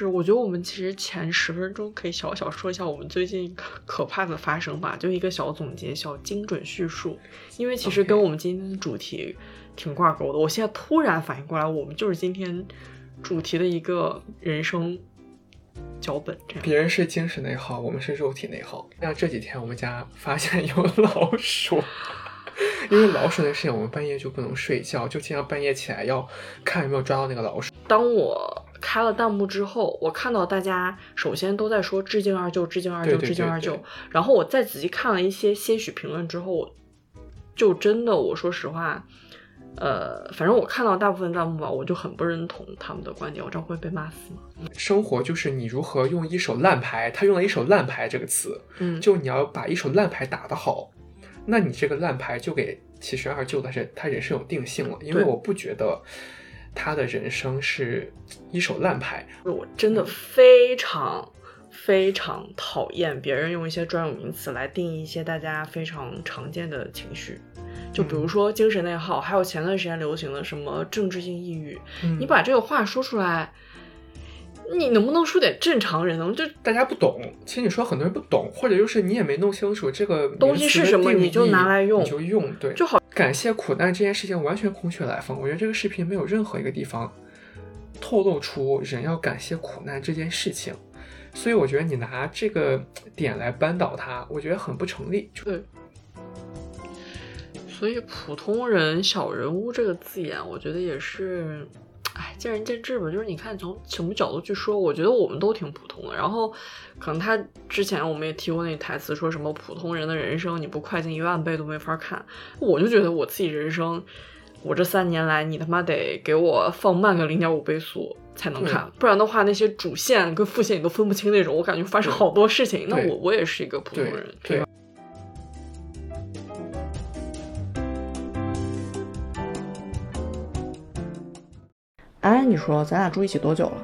是，我觉得我们其实前十分钟可以小小说一下我们最近可怕的发生吧，就一个小总结、小精准叙述，因为其实跟我们今天的主题挺挂钩的。我现在突然反应过来，我们就是今天主题的一个人生脚本。这样，别人是精神内耗，我们是肉体内耗。像这几天我们家发现有老鼠。因为老鼠的事情，我们半夜就不能睡觉，就经常半夜起来要看有没有抓到那个老鼠。当我开了弹幕之后，我看到大家首先都在说致敬二舅，致敬二舅，致敬二舅。然后我再仔细看了一些些许评论之后，就真的，我说实话，呃，反正我看到大部分弹幕吧，我就很不认同他们的观点。我这样会被骂死吗？生活就是你如何用一手烂牌，他用了一手烂牌这个词，嗯，就你要把一手烂牌打得好。那你这个烂牌就给其实二舅的是他人生有定性了，因为我不觉得他的人生是一手烂牌。我真的非常非常讨厌别人用一些专有名词来定义一些大家非常常见的情绪，就比如说精神内耗，还有前段时间流行的什么政治性抑郁，你把这个话说出来。你能不能说点正常人呢？就大家不懂，其实你说很多人不懂，或者就是你也没弄清楚这个东西是什么，你就拿来用，你就用，对，就好。感谢苦难这件事情完全空穴来风，我觉得这个视频没有任何一个地方透露出人要感谢苦难这件事情，所以我觉得你拿这个点来扳倒他，我觉得很不成立。对，所以普通人、小人物这个字眼，我觉得也是。哎，见仁见智吧。就是你看从什么角度去说，我觉得我们都挺普通的。然后，可能他之前我们也提过那台词，说什么普通人的人生你不快进一万倍都没法看。我就觉得我自己人生，我这三年来，你他妈得给我放慢个零点五倍速才能看，不然的话那些主线跟副线你都分不清那种，我感觉发生好多事情。那我我也是一个普通人，对吧？你说咱俩住一起多久了？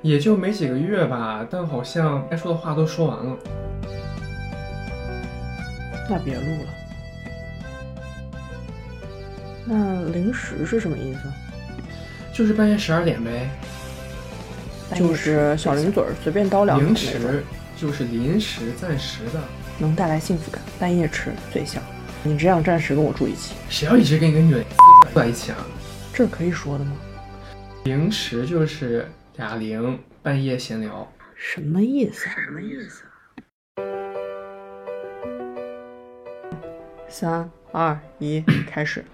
也就没几个月吧，但好像该说的话都说完了。那别录了。那零食是什么意思？就是半夜十二点呗。就是小零嘴儿，随便叨两。零食就是临时、暂时的，能带来幸福感。半夜吃最香。你只想暂时跟我住一起？谁要一直跟一个女的住在一起啊？这可以说的吗？零时就是哑铃，半夜闲聊，什么意思？什么意思？三二一，开始。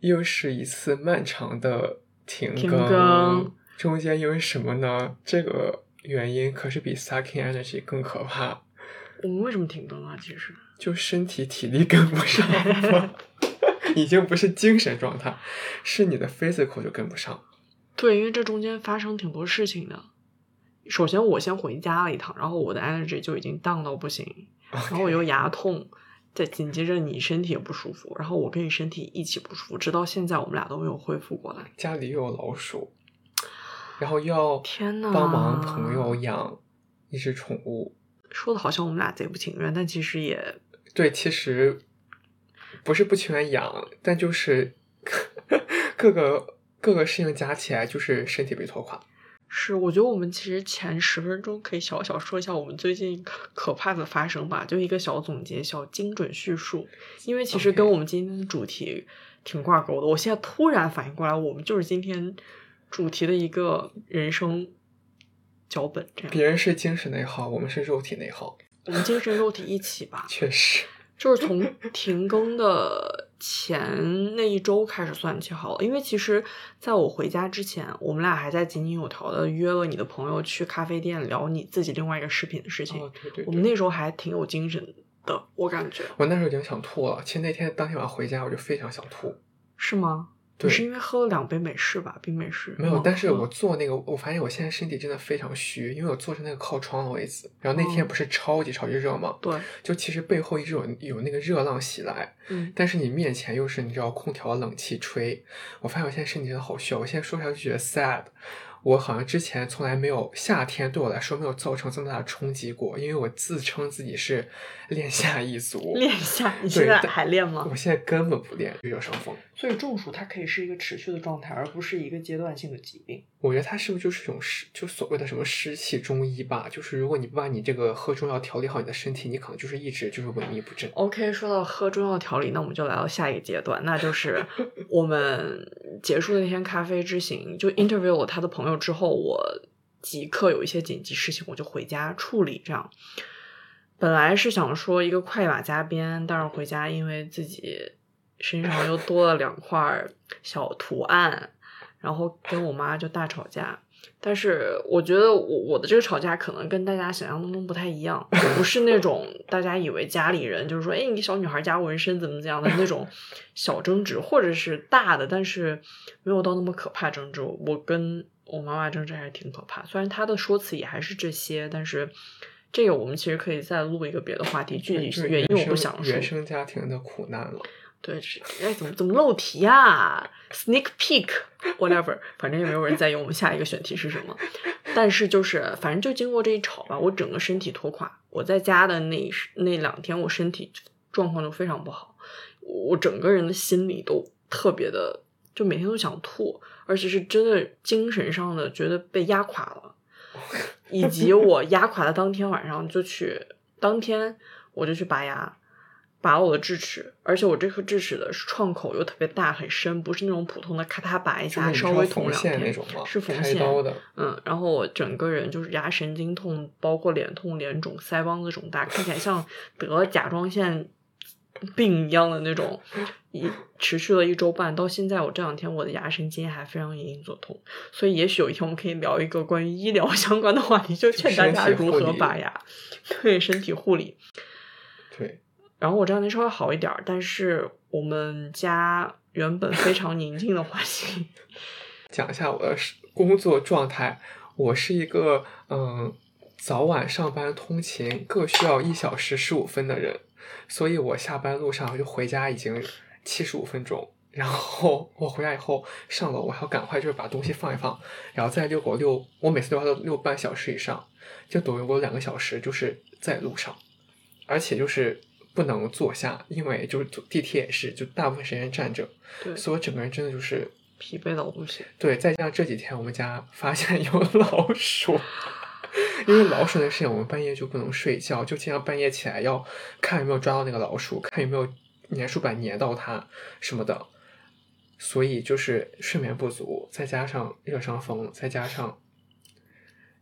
又是一次漫长的停更，中间因为什么呢？这个原因可是比 sucking energy 更可怕。我们为什么停更啊？其实就身体体力跟不上，已经不是精神状态，是你的 physical 就跟不上。对，因为这中间发生挺多事情的。首先，我先回家了一趟，然后我的 energy 就已经 down 到不行，然后我又牙痛，再紧接着你身体也不舒服，然后我跟你身体一起不舒服，直到现在我们俩都没有恢复过来。家里又有老鼠，然后又要天呐，帮忙朋友养一只宠物，说的好像我们俩贼不情愿，但其实也对，其实不是不情愿养，但就是 各个。各个事情加起来就是身体被拖垮。是，我觉得我们其实前十分钟可以小小说一下我们最近可怕的发生吧，就一个小总结、小精准叙述。因为其实跟我们今天的主题挺挂钩的。我现在突然反应过来，我们就是今天主题的一个人生脚本。这样，别人是精神内耗，我们是肉体内耗。我们精神肉体一起吧。确实。就是从 停更的前那一周开始算起好了，因为其实在我回家之前，我们俩还在井井有条的约了你的朋友去咖啡店聊你自己另外一个视频的事情。对对，我们那时候还挺有精神的，我感觉。我那时候已经想吐了，其实那天当天晚上回家我就非常想吐。是吗？你是因为喝了两杯美式吧，冰美式。没有，但是我坐那个，我发现我现在身体真的非常虚，因为我坐着那个靠窗的位置。然后那天不是超级超级热吗？对。就其实背后一直有有那个热浪袭来，嗯。但是你面前又是你知道空调冷气吹，我发现我现在身体真的好虚。我现在说出来就觉得 sad。我好像之前从来没有夏天对我来说没有造成这么大的冲击过，因为我自称自己是练夏一族。练夏，你现在还练吗？我现在根本不练，热伤风。所以中暑它可以是一个持续的状态，而不是一个阶段性的疾病。我觉得它是不是就是一种湿，就所谓的什么湿气中医吧？就是如果你不把你这个喝中药调理好你的身体，你可能就是一直就是萎靡不振。OK，说到喝中药调理，那我们就来到下一个阶段，那就是我们结束那天咖啡之行，就 interview 了他的朋友之后，我即刻有一些紧急事情，我就回家处理。这样，本来是想说一个快马加鞭，但是回家因为自己。身上又多了两块小图案，然后跟我妈就大吵架。但是我觉得我我的这个吵架可能跟大家想象当中不太一样，不是那种 大家以为家里人就是说，哎，你小女孩加纹身怎么怎么样的那种小争执，或者是大的，但是没有到那么可怕争执。我跟我妈妈争执还是挺可怕，虽然她的说辞也还是这些，但是这个我们其实可以再录一个别的话题，具体原因我不想说。原生家庭的苦难了。对，哎，怎么怎么漏题呀？Sneak peek，whatever，反正也没有人在意我们下一个选题是什么。但是就是，反正就经过这一吵吧，我整个身体拖垮。我在家的那那两天，我身体状况就非常不好，我整个人的心理都特别的，就每天都想吐，而且是真的精神上的觉得被压垮了。以及我压垮的当天晚上就去，当天我就去拔牙。拔我的智齿，而且我这颗智齿的创口又特别大很深，不是那种普通的咔嗒拔一下稍微痛两天，是缝线的。嗯，然后我整个人就是牙神经痛，包括脸痛、脸肿、腮帮子肿大，看起来像得了甲状腺病一样的那种。一持续了一周半，到现在我这两天我的牙神经还非常隐隐作痛，所以也许有一天我们可以聊一个关于医疗相关的话题，就劝大家如何拔牙，对身体护理，对。然后我这两天稍微好一点，但是我们家原本非常宁静的环境，讲一下我的工作状态。我是一个嗯早晚上班通勤各需要一小时十五分的人，所以我下班路上就回家已经七十五分钟。然后我回来以后上楼，我还要赶快就是把东西放一放，然后再遛狗遛。我每次都要遛半小时以上，就等于我两个小时就是在路上，而且就是。不能坐下，因为就是地铁也是，就大部分时间站着，对，所以我整个人真的就是疲惫到不行。对，再加上这几天我们家发现有老鼠，因为老鼠的事情，我们半夜就不能睡觉，就经常半夜起来要看有没有抓到那个老鼠，看有没有粘鼠板粘到它什么的，所以就是睡眠不足，再加上热伤风，再加上。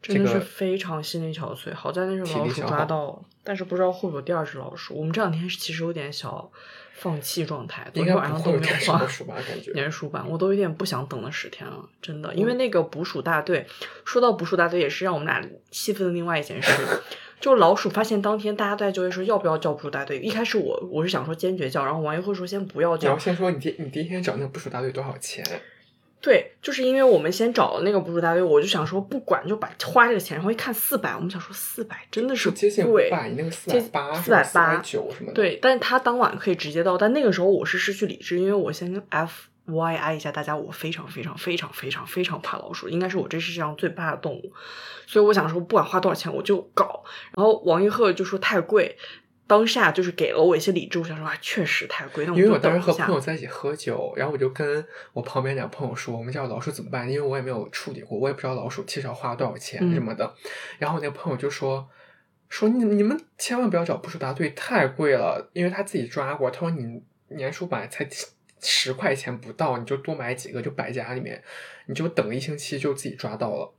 真的是非常心力憔悴。好在那只老鼠抓到了，但是不知道会不会有第二只老鼠。我们这两天其实有点小放弃状态，昨天晚上都没有放。粘鼠板，我都有点不想等那十天了，真的。因为那个捕鼠大队，说到捕鼠大队，也是让我们俩气愤的另外一件事。就老鼠发现当天，大家都在纠结说要不要叫捕鼠大队。一开始我我是想说坚决叫，然后王一慧说先不要叫。你要先说你第你第一天找那个捕鼠大队多少钱？对，就是因为我们先找了那个捕鼠大队，我就想说不管就把花这个钱，然后一看四百，我们想说四百真的是贵，那个四百八、四百八九什么的。对，但是他当晚可以直接到，但那个时候我是失去理智，因为我先 F Y I 一下大家，我非常非常非常非常非常怕老鼠，应该是我这世界上最怕的动物，所以我想说不管花多少钱我就搞。然后王一鹤就说太贵。当下就是给了我一些理智，我想说啊，确实太贵。因为我当时和朋友在一起喝酒，然后我就跟我旁边两个朋友说，我们家老鼠怎么办？因为我也没有处理过，我也不知道老鼠其实要花多少钱什么的。然后我那个朋友就说说你你们千万不要找捕鼠大队，太贵了。因为他自己抓过，他说你年鼠板才十块钱不到，你就多买几个就摆家里面，你就等一星期就自己抓到了。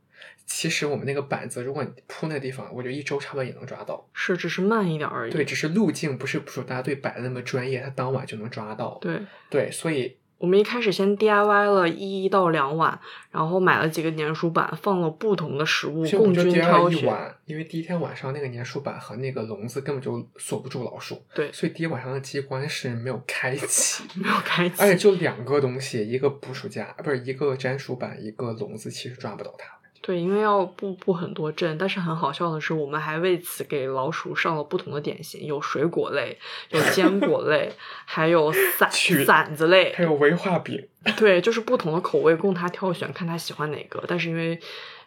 其实我们那个板子，如果你铺那地方，我觉得一周差不多也能抓到。是，只是慢一点而已。对，只是路径不是捕鼠大队摆的那么专业，他当晚就能抓到。对对，所以我们一开始先 DIY 了一到两碗，然后买了几个粘鼠板，放了不同的食物，共军挑选。因为第一天晚上那个粘鼠板和那个笼子根本就锁不住老鼠。对，所以第一晚上的机关是没有开启，没有开启，而且就两个东西，一个捕鼠夹，不是一个粘鼠板，一个笼子，其实抓不到它。对，因为要布布很多阵，但是很好笑的是，我们还为此给老鼠上了不同的点心，有水果类，有坚果类，还有散 馓子类，还有威化饼。对，就是不同的口味供他挑选，看他喜欢哪个。但是因为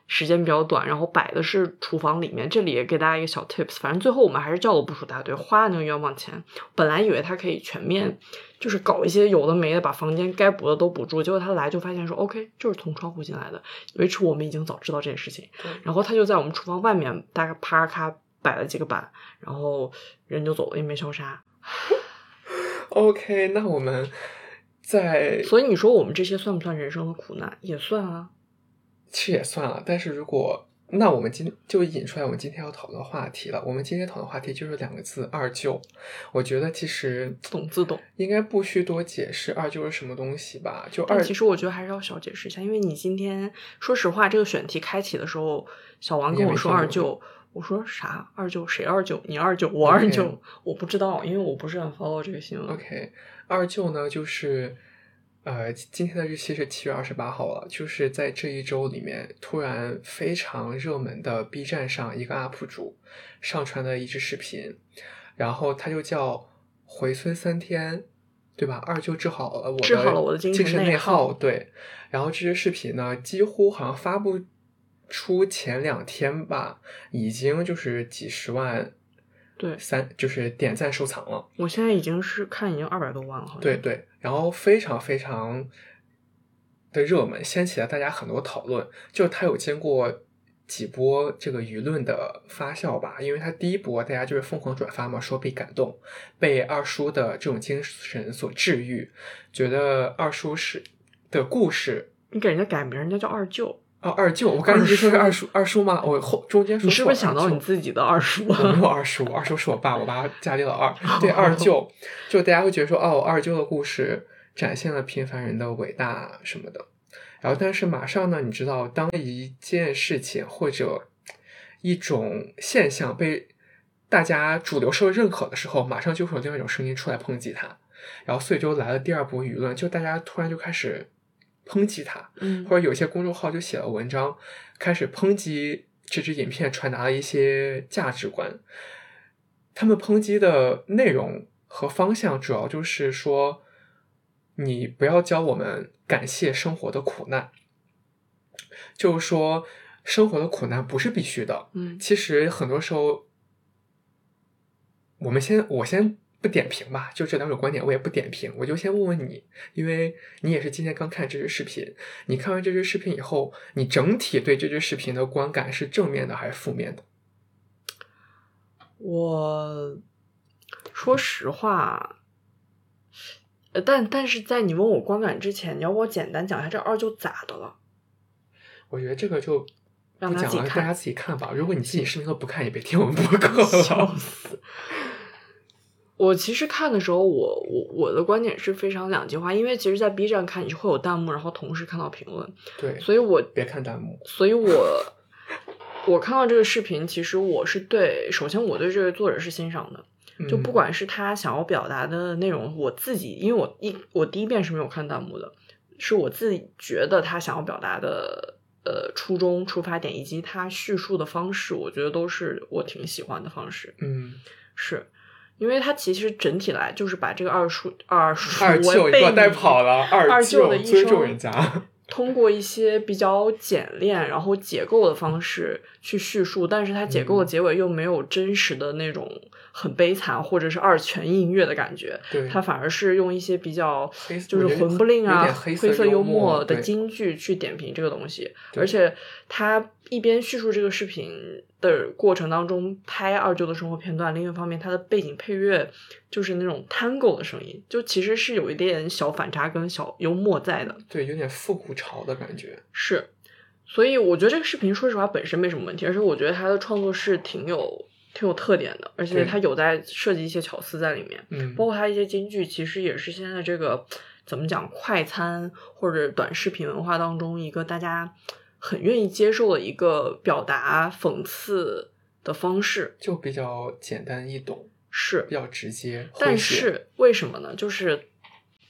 时间比较短，然后摆的是厨房里面。这里也给大家一个小 tips，反正最后我们还是叫了部署大队，花了那个冤枉钱。本来以为他可以全面，就是搞一些有的没的，把房间该补的都补住。结果他来就发现说，OK，就是从窗户进来的。维持我们已经早知道这件事情，然后他就在我们厨房外面大概啪咔摆了几个板，然后人就走了，也没消杀。OK，那我们在，所以你说我们这些算不算人生的苦难？也算啊。其实也算了，但是如果那我们今就引出来我们今天要讨论的话题了。我们今天讨论话题就是两个字“二舅”。我觉得其实懂自懂，应该不需多解释“二舅”是什么东西吧？就二，其实我觉得还是要小解释一下，因为你今天说实话，这个选题开启的时候，小王跟我说“二舅”，我说啥？二舅谁？二舅？你二舅？我二舅？我不知道，因为我不是很 follow 这个新闻。OK，二舅呢，就是。呃，今天的日期是七月二十八号了，就是在这一周里面，突然非常热门的 B 站上一个 UP 主上传的一支视频，然后他就叫回村三天，对吧？二舅治好了我治好了我的精神内耗，对。然后这支视频呢，几乎好像发布出前两天吧，已经就是几十万。对，三就是点赞收藏了。我现在已经是看已经二百多万了，好像。对对，然后非常非常的热门，掀起了大家很多讨论。就他有经过几波这个舆论的发酵吧，因为他第一波大家就是疯狂转发嘛，说被感动，被二叔的这种精神所治愈，觉得二叔是的故事。你给人家改名，人家叫二舅。哦，二舅，我刚才一直说是二叔，二叔吗？我后中间说你是不是想到你自己的二叔？我没有二叔，二叔是我爸，我爸家里老二。对，二舅，就大家会觉得说，哦，二舅的故事展现了平凡人的伟大什么的。然后，但是马上呢，你知道，当一件事情或者一种现象被大家主流社会认可的时候，马上就会有另外一种声音出来抨击他。然后，所以就来了第二波舆论，就大家突然就开始。抨击他，嗯，或者有些公众号就写了文章，开始抨击这支影片传达了一些价值观。他们抨击的内容和方向主要就是说，你不要教我们感谢生活的苦难，就是说生活的苦难不是必须的。嗯，其实很多时候，我们先，我先。不点评吧，就这两种观点我也不点评，我就先问问你，因为你也是今天刚看这支视频，你看完这支视频以后，你整体对这支视频的观感是正面的还是负面的？我说实话，呃，但但是在你问我观感之前，你要我简单讲一下这二舅咋的了？我觉得这个就让大家自己看吧。如果你自己视频都不看，也别听我们播客了。笑死！我其实看的时候，我我我的观点是非常两极化，因为其实，在 B 站看你是会有弹幕，然后同时看到评论，对，所以我别看弹幕，所以我我看到这个视频，其实我是对，首先我对这个作者是欣赏的，就不管是他想要表达的内容，我自己，因为我一我第一遍是没有看弹幕的，是我自己觉得他想要表达的呃初衷、出发点以及他叙述的方式，我觉得都是我挺喜欢的方式，嗯，是。因为他其实整体来就是把这个二叔二叔二舅带跑了，二舅的一生人家，通过一些比较简练然后解构的方式去叙述，但是它解构的结尾又没有真实的那种。很悲惨，或者是二泉映月的感觉。对，他反而是用一些比较就是魂不吝啊、黑色幽默的金句去点评这个东西。而且他一边叙述这个视频的过程当中拍二舅的生活片段，另一方面他的背景配乐就是那种 tango 的声音，就其实是有一点小反差跟小幽默在的。对，有点复古潮的感觉。是，所以我觉得这个视频说实话本身没什么问题，而且我觉得他的创作是挺有。挺有特点的，而且它有在设计一些巧思在里面，嗯，包括它一些金句，其实也是现在这个怎么讲快餐或者短视频文化当中一个大家很愿意接受的一个表达讽刺的方式，就比较简单易懂，是比较直接。但是为什么呢？就是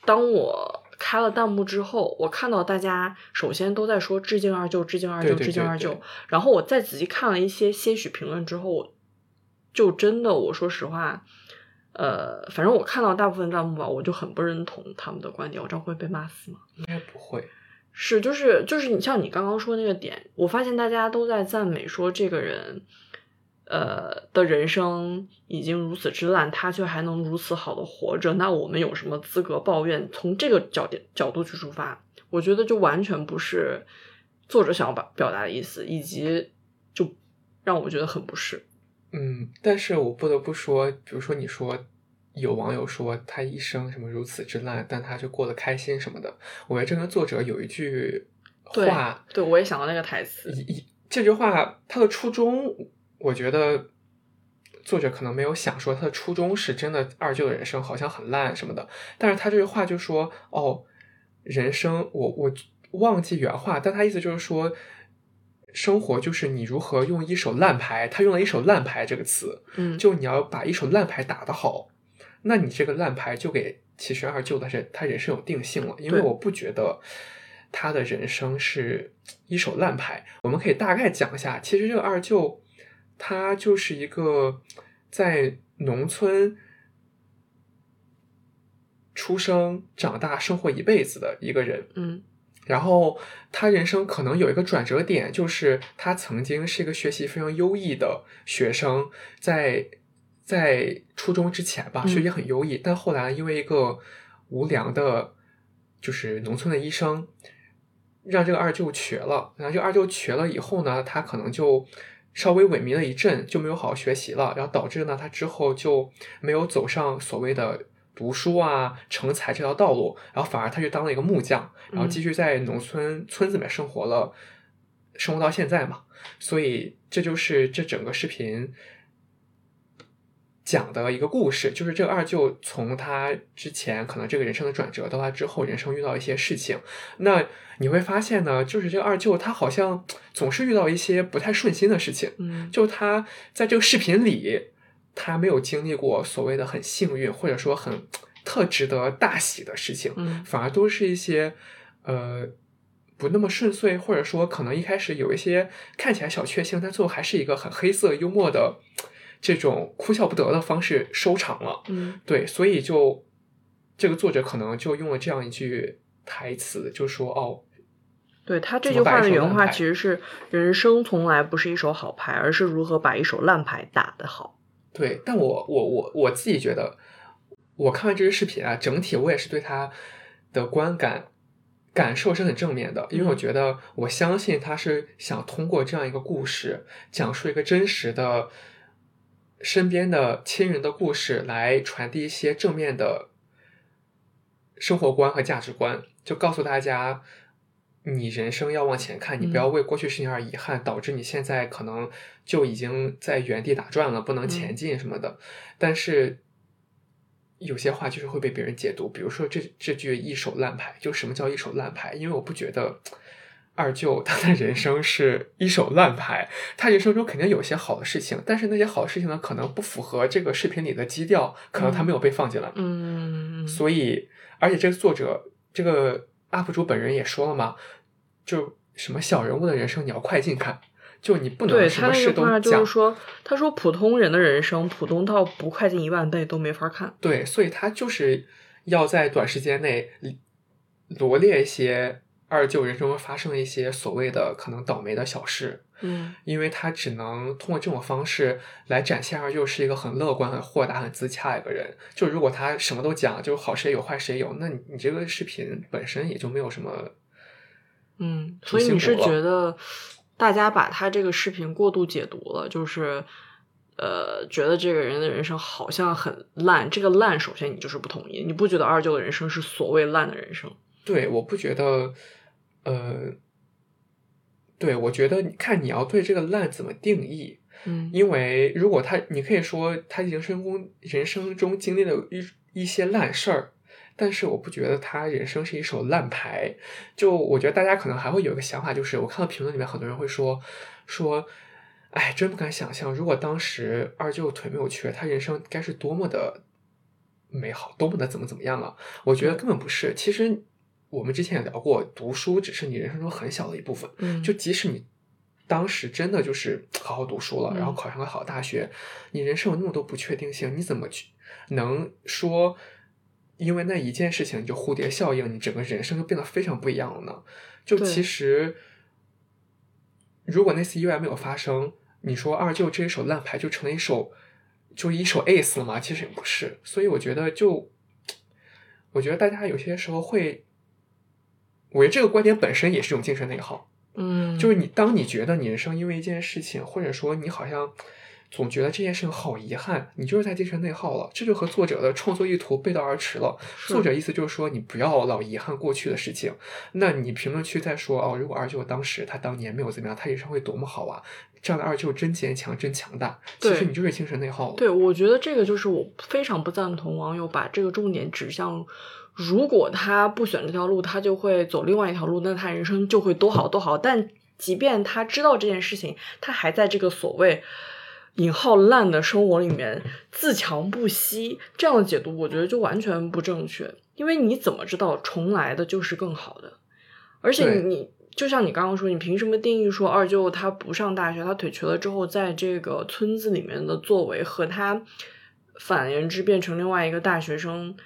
当我开了弹幕之后，我看到大家首先都在说致敬二舅，致敬二舅，致敬二舅，然后我再仔细看了一些些许评论之后。就真的，我说实话，呃，反正我看到大部分弹幕吧，我就很不认同他们的观点。我这样会被骂死吗？应该不会。是，就是就是你像你刚刚说那个点，我发现大家都在赞美说这个人，呃的人生已经如此之烂，他却还能如此好的活着，那我们有什么资格抱怨？从这个角点角度去出发，我觉得就完全不是作者想要表表达的意思，以及就让我觉得很不适。嗯，但是我不得不说，比如说你说。有网友说他一生什么如此之烂，但他就过得开心什么的。我觉得这个作者有一句话，对我也想到那个台词。一这句话他的初衷，我觉得作者可能没有想说他的初衷是真的二舅的人生好像很烂什么的。但是他这句话就说哦，人生我我忘记原话，但他意思就是说，生活就是你如何用一手烂牌。他用了一手烂牌这个词，嗯，就你要把一手烂牌打得好。那你这个烂牌就给其实二舅的是他人生有定性了，因为我不觉得他的人生是一手烂牌。我们可以大概讲一下，其实这个二舅他就是一个在农村出生、长大、生活一辈子的一个人。嗯，然后他人生可能有一个转折点，就是他曾经是一个学习非常优异的学生，在。在初中之前吧，学习很优异，但后来因为一个无良的，就是农村的医生，让这个二舅瘸了。然后这个二舅瘸了以后呢，他可能就稍微萎靡了一阵，就没有好好学习了。然后导致呢，他之后就没有走上所谓的读书啊、成才这条道路，然后反而他去当了一个木匠，然后继续在农村村子里面生活了，生活到现在嘛。所以这就是这整个视频。讲的一个故事，就是这个二舅从他之前可能这个人生的转折，到他之后人生遇到一些事情，那你会发现呢，就是这个二舅他好像总是遇到一些不太顺心的事情，嗯，就他在这个视频里，他没有经历过所谓的很幸运或者说很特值得大喜的事情，嗯，反而都是一些呃不那么顺遂，或者说可能一开始有一些看起来小确幸，但最后还是一个很黑色幽默的。这种哭笑不得的方式收场了，嗯，对，所以就这个作者可能就用了这样一句台词，就说哦，对他这句话的原话其实是“人生从来不是一手好牌，而是如何把一手烂牌打得好。”对，但我我我我自己觉得，我看完这个视频啊，整体我也是对他的观感感受是很正面的，因为我觉得我相信他是想通过这样一个故事，讲述一个真实的。身边的亲人的故事来传递一些正面的生活观和价值观，就告诉大家，你人生要往前看，你不要为过去事情而遗憾，导致你现在可能就已经在原地打转了，不能前进什么的。但是有些话就是会被别人解读，比如说这这句一手烂牌，就什么叫一手烂牌？因为我不觉得。二舅他的人生是一手烂牌，他人生中肯定有些好的事情，但是那些好事情呢，可能不符合这个视频里的基调，可能他没有被放进来。嗯，所以，而且这个作者，这个 UP 主本人也说了嘛，就什么小人物的人生你要快进看，就你不能什么事都讲。就是说，他说普通人的人生，普通到不快进一万倍都没法看。对，所以他就是要在短时间内罗列一些。二舅人生中发生的一些所谓的可能倒霉的小事，嗯，因为他只能通过这种方式来展现二舅是一个很乐观、很豁达、很自洽一个人。就如果他什么都讲，就好谁有坏谁有，那你你这个视频本身也就没有什么，嗯，所以你是觉得大家把他这个视频过度解读了，就是呃，觉得这个人的人生好像很烂。这个烂，首先你就是不同意，你不觉得二舅的人生是所谓烂的人生？对，我不觉得。呃，对，我觉得看你要对这个烂怎么定义？嗯，因为如果他，你可以说他人生中人生中经历了一一些烂事儿，但是我不觉得他人生是一手烂牌。就我觉得大家可能还会有一个想法，就是我看到评论里面很多人会说说，哎，真不敢想象，如果当时二舅腿没有瘸，他人生该是多么的美好，多么的怎么怎么样了？我觉得根本不是，其实。我们之前也聊过，读书只是你人生中很小的一部分。嗯，就即使你当时真的就是好好读书了，然后考上个好大学，你人生有那么多不确定性，你怎么去能说因为那一件事情你就蝴蝶效应，你整个人生就变得非常不一样了呢？就其实，如果那次意外没有发生，你说二舅这一手烂牌就成了一手，就一手 ace 了吗？其实也不是。所以我觉得，就我觉得大家有些时候会，我觉得这个观点本身也是一种精神内耗。嗯，就是你当你觉得你人生因为一件事情，或者说你好像。总觉得这件事情好遗憾，你就是在精神内耗了，这就和作者的创作意图背道而驰了。作者意思就是说，你不要老遗憾过去的事情。那你评论区再说哦，如果二舅当时他当年没有怎么样，他人生会多么好啊！这样的二舅真坚强，真强大。其实你就是精神内耗了。对，我觉得这个就是我非常不赞同网友把这个重点指向，如果他不选这条路，他就会走另外一条路，那他人生就会多好多好。但即便他知道这件事情，他还在这个所谓。引号烂的生活里面自强不息，这样的解读我觉得就完全不正确。因为你怎么知道重来的就是更好的？而且你就像你刚刚说，你凭什么定义说二舅他不上大学，他腿瘸了之后，在这个村子里面的作为和他反言之变成另外一个大学生，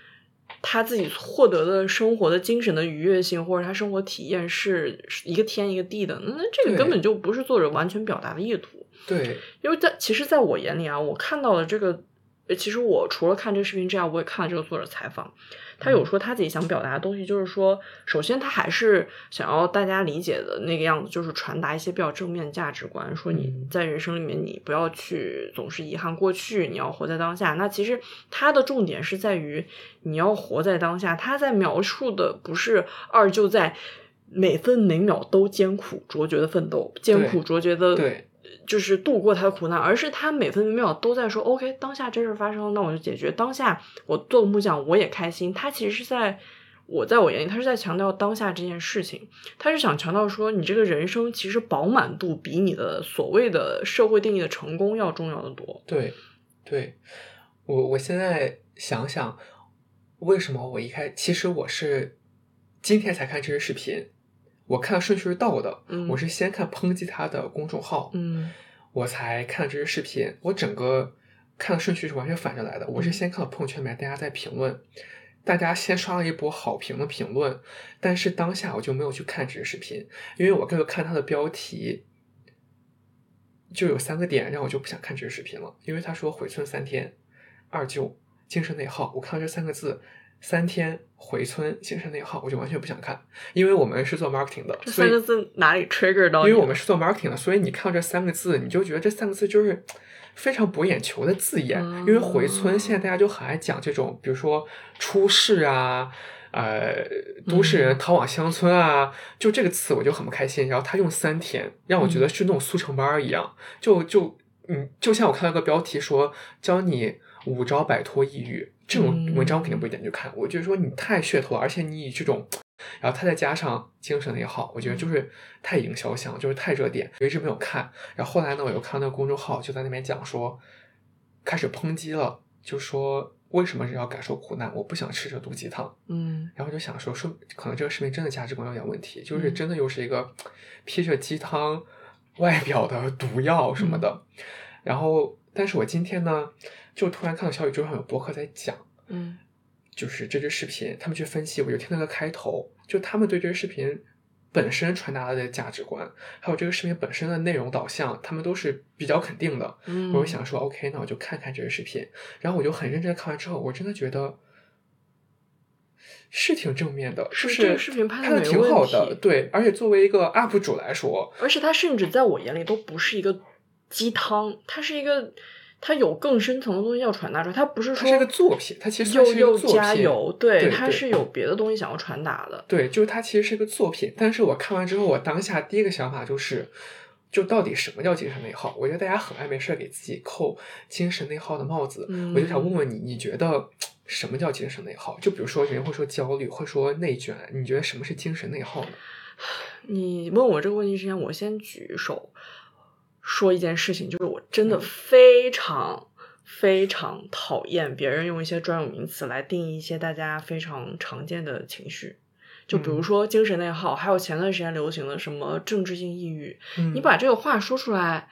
他自己获得的生活的精神的愉悦性或者他生活体验是一个天一个地的？那这个根本就不是作者完全表达的意图。对，因为在其实，在我眼里啊，我看到了这个，其实我除了看这个视频之外，我也看了这个作者采访，他有说他自己想表达的东西，就是说，首先他还是想要大家理解的那个样子，就是传达一些比较正面的价值观，说你在人生里面，你不要去总是遗憾过去，你要活在当下。那其实他的重点是在于你要活在当下，他在描述的不是二舅在每分每秒都艰苦卓绝的奋斗，艰苦卓绝的对。就是度过他的苦难，而是他每分每秒都在说：“OK，当下这事发生了，那我就解决。当下我做木匠，我也开心。”他其实是在我在我眼里，他是在强调当下这件事情。他是想强调说，你这个人生其实饱满度比你的所谓的社会定义的成功要重要的多。对，对我我现在想想，为什么我一开其实我是今天才看这个视频。我看的顺序是倒的，我是先看抨击他的公众号，嗯，我才看这些视频。我整个看的顺序是完全反着来的。我是先看了朋友圈里面大家在评论，大家先刷了一波好评的评论，但是当下我就没有去看这些视频，因为我这个看他的标题就有三个点让我就不想看这个视频了。因为他说回村三天，二舅精神内耗，我看到这三个字。三天回村精神内耗，我就完全不想看，因为我们是做 marketing 的。这三个字哪里 trigger 到？因为我们是做 marketing 的，所以你看到这三个字，你就觉得这三个字就是非常博眼球的字眼。因为回村现在大家就很爱讲这种，比如说出事啊，呃，都市人逃往乡村啊，就这个词我就很不开心。然后他用三天，让我觉得是那种速成班一样，就就嗯，就像我看到个标题说教你五招摆脱抑郁。这种文章我肯定不会点进去看，我觉得说你太噱头了，而且你以这种，然后他再加上精神也好，我觉得就是太营销项，就是太热点，我一直没有看。然后后来呢，我又看到那个公众号就在那边讲说，开始抨击了，就说为什么人要感受苦难？我不想吃这毒鸡汤。嗯，然后就想说，说可能这个视频真的价值观有点问题，就是真的又是一个披着鸡汤外表的毒药什么的。然后，但是我今天呢。就突然看到小宇宙上有博客在讲，嗯，就是这支视频，他们去分析，我就听那个开头，就他们对这个视频本身传达的价值观，还有这个视频本身的内容导向，他们都是比较肯定的。嗯，我就想说，OK，那我就看看这个视频，然后我就很认真的看完之后，我真的觉得是挺正面的，是这个视频拍的挺好的，对，而且作为一个 UP 主来说，而且他甚至在我眼里都不是一个鸡汤，它是一个。它有更深层的东西要传达出来，它不是说是个作品，它其实又又加油，对，它是有别的东西想要传达的。对，就是它其实是个作品，但是我看完之后，我当下第一个想法就是，就到底什么叫精神内耗？我觉得大家很爱没事给自己扣精神内耗的帽子，我就想问问你，你觉得什么叫精神内耗？就比如说人会说焦虑，会说内卷，你觉得什么是精神内耗呢？你问我这个问题之前，我先举手。说一件事情，就是我真的非常非常讨厌别人用一些专有名词来定义一些大家非常常见的情绪，就比如说精神内耗，还有前段时间流行的什么政治性抑郁。你把这个话说出来，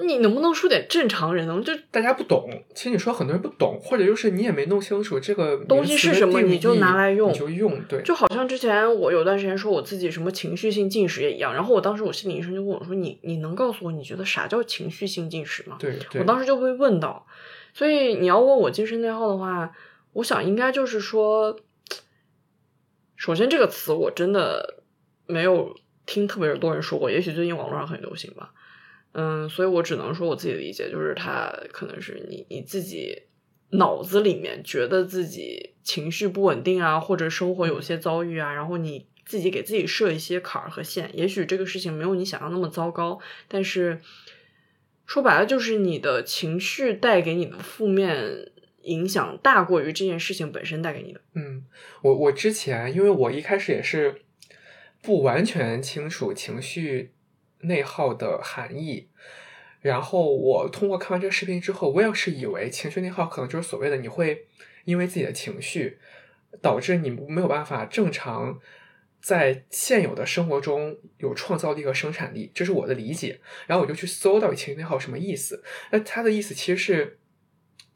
你能不能说点正常人呢？就大家不懂，其实你说很多人不懂，或者就是你也没弄清楚这个东西是什么，你就拿来用，你就用。对，就好像之前我有段时间说我自己什么情绪性进食也一样，然后我当时我心理医生就问我说：“你你能告诉我你觉得啥叫情绪性进食吗？”对，我当时就被问到。所以你要问我精神内耗的话，我想应该就是说，首先这个词我真的没有听特别多人说过，也许最近网络上很流行吧。嗯，所以我只能说我自己的理解，就是他可能是你你自己脑子里面觉得自己情绪不稳定啊，或者生活有些遭遇啊，然后你自己给自己设一些坎儿和线。也许这个事情没有你想象那么糟糕，但是说白了就是你的情绪带给你的负面影响大过于这件事情本身带给你的。嗯，我我之前因为我一开始也是不完全清楚情绪。内耗的含义，然后我通过看完这个视频之后，我也是以为情绪内耗可能就是所谓的你会因为自己的情绪导致你没有办法正常在现有的生活中有创造力和生产力，这是我的理解。然后我就去搜到底情绪内耗什么意思，那它的意思其实是。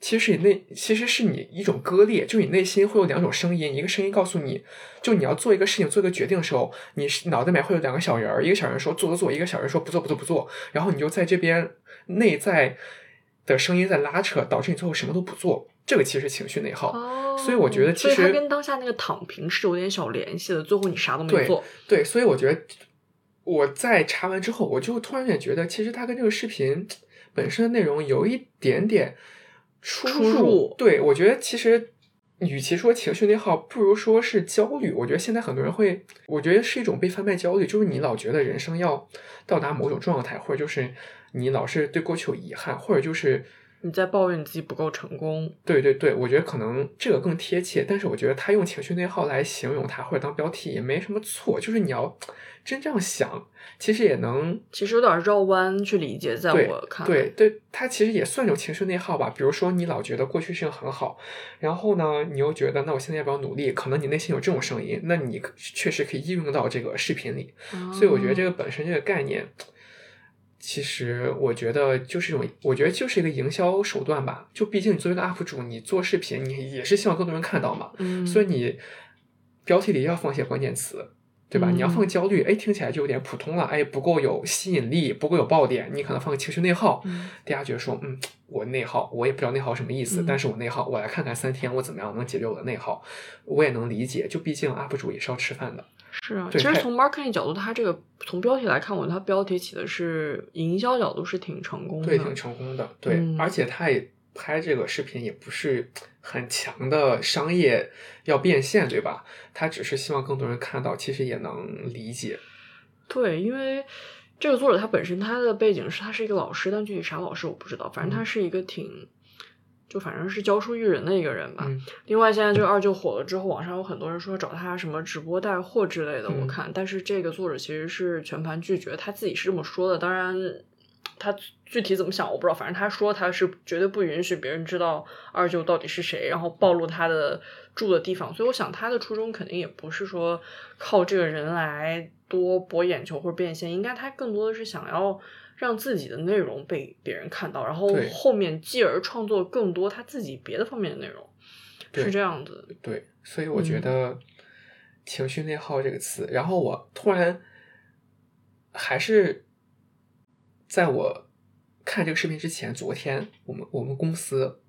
其实你内其实是你一种割裂，就你内心会有两种声音，一个声音告诉你，就你要做一个事情、做一个决定的时候，你脑袋里面会有两个小人儿，一个小人说做做做，一个小人说不做不做不做，然后你就在这边内在的声音在拉扯，导致你最后什么都不做。这个其实情绪内耗，所以我觉得其实跟当下那个躺平是有点小联系的。最后你啥都没做，对，所以我觉得我在查完之后，我就突然间觉得，其实它跟这个视频本身的内容有一点点。出入对，我觉得其实与其说情绪内耗，不如说是焦虑。我觉得现在很多人会，我觉得是一种被贩卖焦虑，就是你老觉得人生要到达某种状态，或者就是你老是对过去有遗憾，或者就是你在抱怨你自己不够成功。对对对，我觉得可能这个更贴切。但是我觉得他用情绪内耗来形容它，或者当标题也没什么错，就是你要。真这样想，其实也能，其实有点绕弯去理解。在我看，对对，他其实也算一种情绪内耗吧。比如说，你老觉得过去事情很好，然后呢，你又觉得那我现在要不要努力？可能你内心有这种声音，那你确实可以应用到这个视频里。所以我觉得这个本身这个概念，其实我觉得就是一种，我觉得就是一个营销手段吧。就毕竟你作为一个 UP 主，你做视频，你也是希望更多人看到嘛。嗯，所以你标题里要放些关键词。对吧？你要放焦虑，哎，听起来就有点普通了，哎，不够有吸引力，不够有爆点。你可能放个情绪内耗，大家觉得说，嗯，我内耗，我也不知道内耗什么意思，但是我内耗，我来看看三天我怎么样能解决我的内耗，我也能理解。就毕竟 UP 主也是要吃饭的。是啊，其实从 marketing 角度，它这个从标题来看，我觉得它标题起的是营销角度是挺成功的，对，挺成功的，对，而且它也。拍这个视频也不是很强的商业要变现，对吧？他只是希望更多人看到，其实也能理解。对，因为这个作者他本身他的背景是他是一个老师，但具体啥老师我不知道。反正他是一个挺，就反正是教书育人的一个人吧。另外，现在这个二舅火了之后，网上有很多人说找他什么直播带货之类的，我看。但是这个作者其实是全盘拒绝，他自己是这么说的。当然。他具体怎么想我不知道，反正他说他是绝对不允许别人知道二舅到底是谁，然后暴露他的住的地方。所以我想他的初衷肯定也不是说靠这个人来多博眼球或者变现，应该他更多的是想要让自己的内容被别人看到，然后后面继而创作更多他自己别的方面的内容，是这样子。对，所以我觉得“情绪内耗”这个词，然后我突然还是。在我看这个视频之前，昨天我们我们公司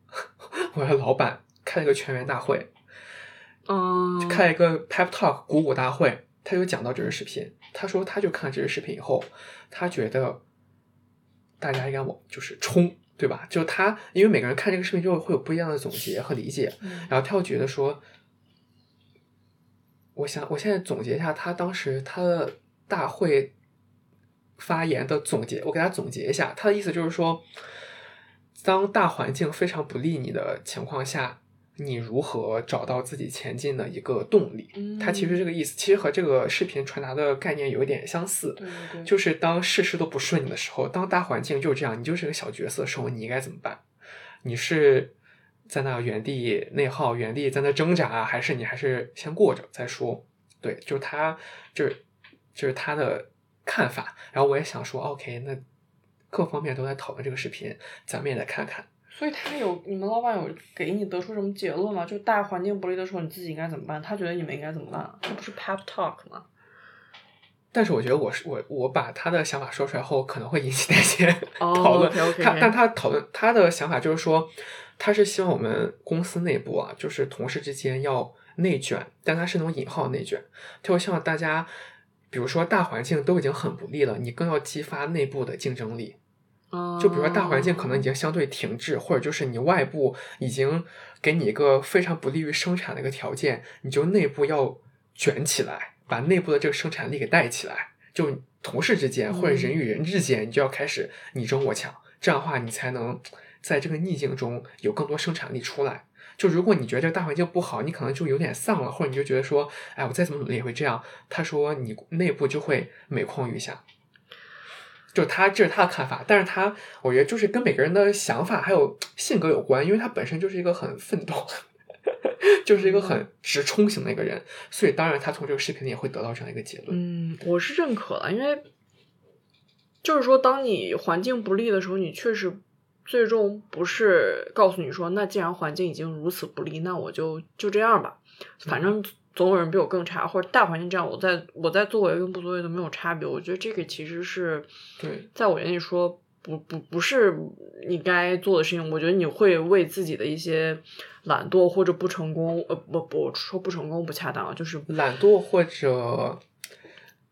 我的老板开了一个全员大会，嗯，开了一个 pep talk 鼓舞大会，他就讲到这个视频，他说他就看这个视频以后，他觉得大家应该往就是冲，对吧？就他因为每个人看这个视频之后会有不一样的总结和理解，然后他又觉得说，我想我现在总结一下他当时他的大会。发言的总结，我给他总结一下，他的意思就是说，当大环境非常不利你的情况下，你如何找到自己前进的一个动力？他其实这个意思，其实和这个视频传达的概念有一点相似，就是当事事都不顺你的时候，当大环境就是这样，你就是个小角色的时候，你应该怎么办？你是在那原地内耗，原地在那挣扎，还是你还是先过着再说？对，就是他，就是就是他的。看法，然后我也想说，OK，那各方面都在讨论这个视频，咱们也来看看。所以他有你们老板有给你得出什么结论吗？就大环境不利的时候，你自己应该怎么办？他觉得你们应该怎么办？这不是 pep talk 吗？但是我觉得我是我我把他的想法说出来后，可能会引起那些 讨论。他但他讨论他的想法就是说，他是希望我们公司内部啊，就是同事之间要内卷，但他是那种引号内卷，他会希望大家，比如说大环境都已经很不利了，你更要激发内部的竞争力。就比如说大环境可能已经相对停滞，或者就是你外部已经给你一个非常不利于生产的一个条件，你就内部要卷起来，把内部的这个生产力给带起来。就同事之间或者人与人之间，你就要开始你争我抢，这样的话你才能在这个逆境中有更多生产力出来。就如果你觉得这个大环境不好，你可能就有点丧了，或者你就觉得说，哎，我再怎么努力也会这样。他说你内部就会每况愈下。就他这是他的看法，但是他我觉得就是跟每个人的想法还有性格有关，因为他本身就是一个很奋斗，就是一个很直冲型的一个人，所以当然他从这个视频里也会得到这样一个结论。嗯，我是认可了，因为就是说，当你环境不利的时候，你确实最终不是告诉你说，那既然环境已经如此不利，那我就就这样吧，反正。总有人比我更差，或者大环境这样，我在我在作为跟不作为都没有差别。我觉得这个其实是，对，在我眼里说不不不是你该做的事情。我觉得你会为自己的一些懒惰或者不成功，呃不不说不成功不恰当，就是懒惰或者